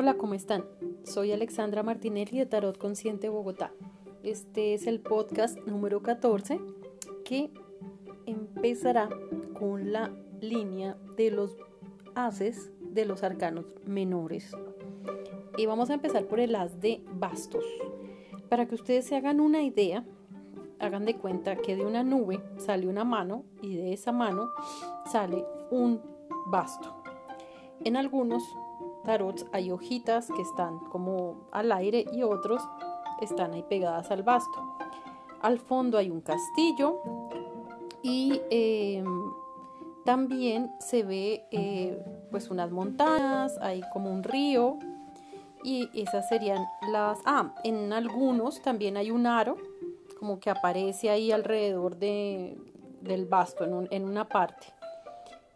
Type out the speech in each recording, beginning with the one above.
Hola, ¿cómo están? Soy Alexandra Martinelli de Tarot Consciente Bogotá. Este es el podcast número 14 que empezará con la línea de los haces de los arcanos menores. Y vamos a empezar por el as de bastos. Para que ustedes se hagan una idea, hagan de cuenta que de una nube sale una mano y de esa mano sale un basto. En algunos hay hojitas que están como al aire y otros están ahí pegadas al basto. Al fondo hay un castillo y em, también se ve eh, pues unas montañas, hay como un río y esas serían las... Ah, en algunos también hay un aro como que aparece ahí alrededor de, del basto en, en una parte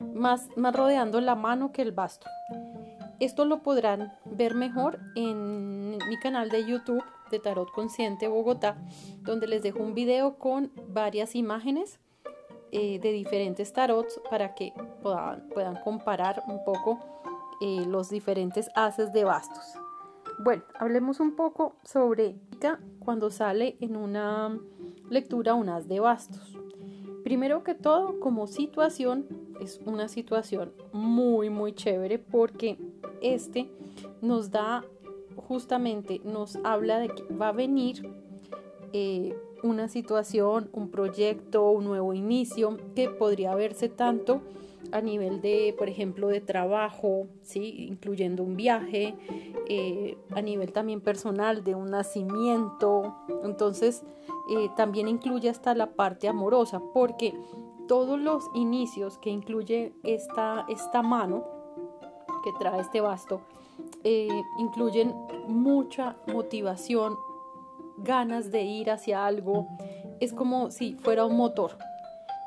más, más rodeando la mano que el basto. Esto lo podrán ver mejor en mi canal de YouTube de Tarot Consciente Bogotá, donde les dejo un video con varias imágenes eh, de diferentes tarots para que puedan, puedan comparar un poco eh, los diferentes haces de bastos. Bueno, hablemos un poco sobre cuando sale en una lectura un as de bastos. Primero que todo, como situación, es una situación muy, muy chévere porque este nos da, justamente, nos habla de que va a venir eh, una situación, un proyecto, un nuevo inicio que podría verse tanto a nivel de, por ejemplo, de trabajo, ¿sí? incluyendo un viaje, eh, a nivel también personal de un nacimiento. Entonces, eh, también incluye hasta la parte amorosa, porque todos los inicios que incluye esta, esta mano que trae este basto, eh, incluyen mucha motivación, ganas de ir hacia algo, es como si fuera un motor.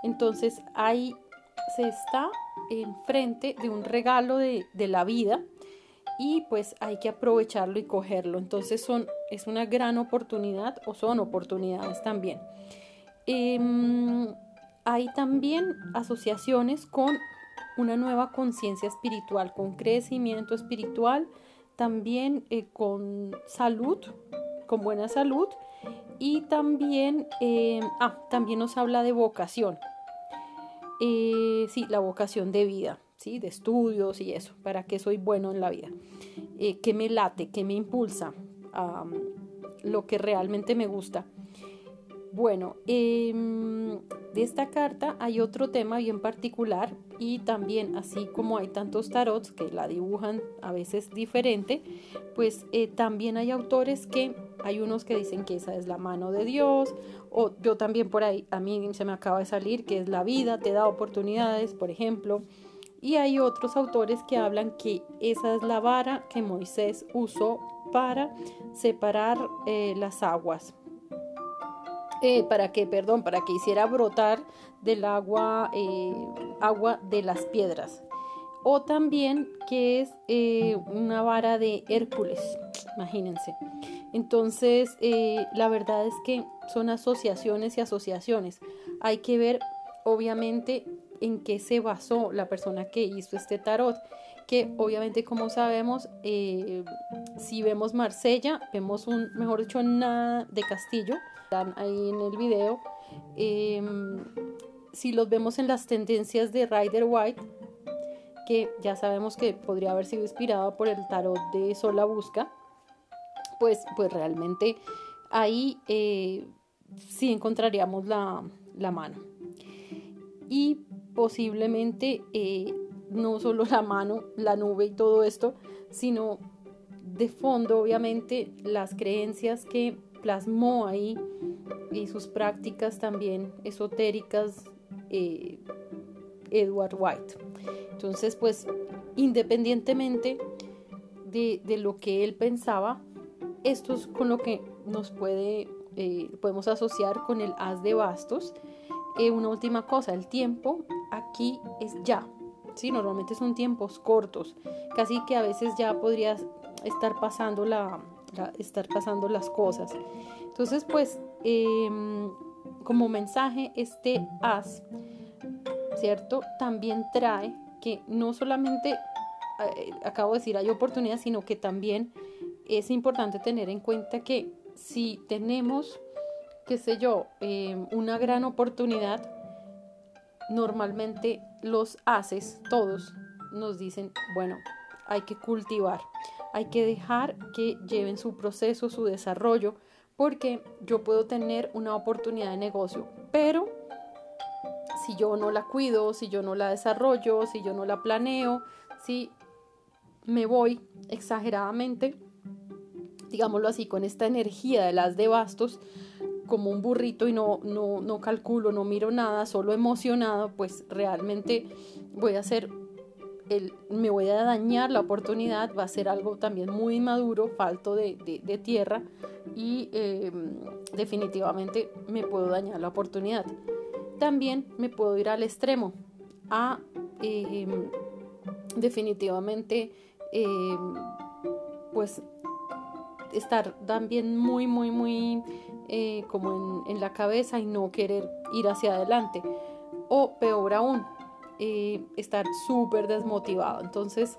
Entonces ahí se está enfrente de un regalo de, la vida y pues hay que aprovecharlo y cogerlo. Entonces son, es una gran oportunidad o son oportunidades también. Em, hay también asociaciones con una nueva conciencia espiritual, con crecimiento espiritual, también eh, con salud, con buena salud y también, em, ah, también nos habla de vocación. Eh, sí, la vocación de vida, ¿sí? de estudios y eso, para que soy bueno en la vida, eh, que me late, que me impulsa lo que realmente me gusta. Bueno, em, de esta carta hay otro tema bien particular y también así como hay tantos tarots que la dibujan a veces diferente, pues eh, también hay autores que hay unos que dicen que esa es la mano de Dios o yo también por ahí, a mí se me acaba de salir que es la vida, te da oportunidades, por ejemplo. Y hay otros autores que hablan que esa es la vara que Moisés usó para separar eh, las aguas eh, para que, perdón, para que hiciera brotar del agua, eh, agua de las piedras. O también que es eh, una vara de Hércules, imagínense. Entonces, la verdad es que son asociaciones y asociaciones. Hay que ver, obviamente, en qué se basó la persona que hizo este tarot que obviamente como sabemos si vemos Marsella vemos un mejor dicho nada de castillo están ahí en el video. Em, si los vemos en las tendencias de Rider White, que ya sabemos que podría haber sido inspirado por el tarot de Sola Busca, pues, pues realmente ahí eh, sí encontraríamos la, mano. Y posiblemente eh, no solo la mano, la nube y todo esto, sino de fondo, obviamente, las creencias que plasmó ahí y sus prácticas también esotéricas eh, Edward White. Entonces, pues, independientemente de, lo que él pensaba, esto es con lo que nos puede, eh, podemos asociar con el as de bastos. Eh, una última cosa, el tiempo aquí es ya. ¿sí? Normalmente son tiempos cortos, casi que a veces ya podrías estar pasando la, estar pasando las cosas. Entonces, pues, em, como mensaje, este as, ¿cierto? También trae que no solamente eh, acabo de decir, hay oportunidades, sino que también es importante tener en cuenta que si tenemos, qué sé yo, em, una gran oportunidad, normalmente los haces, todos, nos dicen, bueno, hay que cultivar, hay que dejar que lleven su proceso, su desarrollo, porque yo puedo tener una oportunidad de negocio, pero si yo no la cuido, si yo no la desarrollo, si yo no la planeo, si me voy exageradamente, digámoslo así, con esta energía de las de bastos, como un burrito y no, no, no calculo, no miro nada, solo emocionado, pues realmente voy a hacer me voy a dañar la oportunidad, va a ser algo también muy maduro, falto de, tierra y em, definitivamente me puedo dañar la oportunidad. También me puedo ir al extremo, a em, definitivamente em, pues estar también muy, muy, muy eh, como en la cabeza y no querer ir hacia adelante. O peor aún, eh, estar súper desmotivado. Entonces,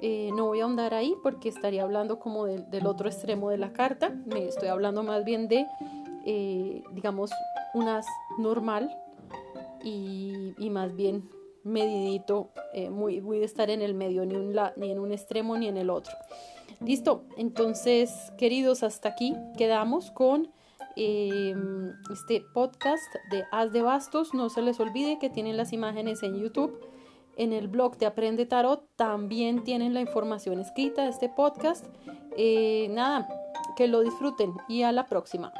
eh, no voy a ahondar ahí porque estaría hablando como del otro extremo de la carta. Me estoy hablando más bien de, eh, digamos, unas normal y, más bien medidito, muy, voy a estar en el medio, ni en un extremo ni en el otro. Listo, entonces, queridos, hasta aquí quedamos con Em, este podcast de Haz de Bastos. No se les olvide que tienen las imágenes en YouTube. En el blog de Aprende Tarot también tienen la información escrita de este podcast. Eh, nada, que lo disfruten y a la próxima.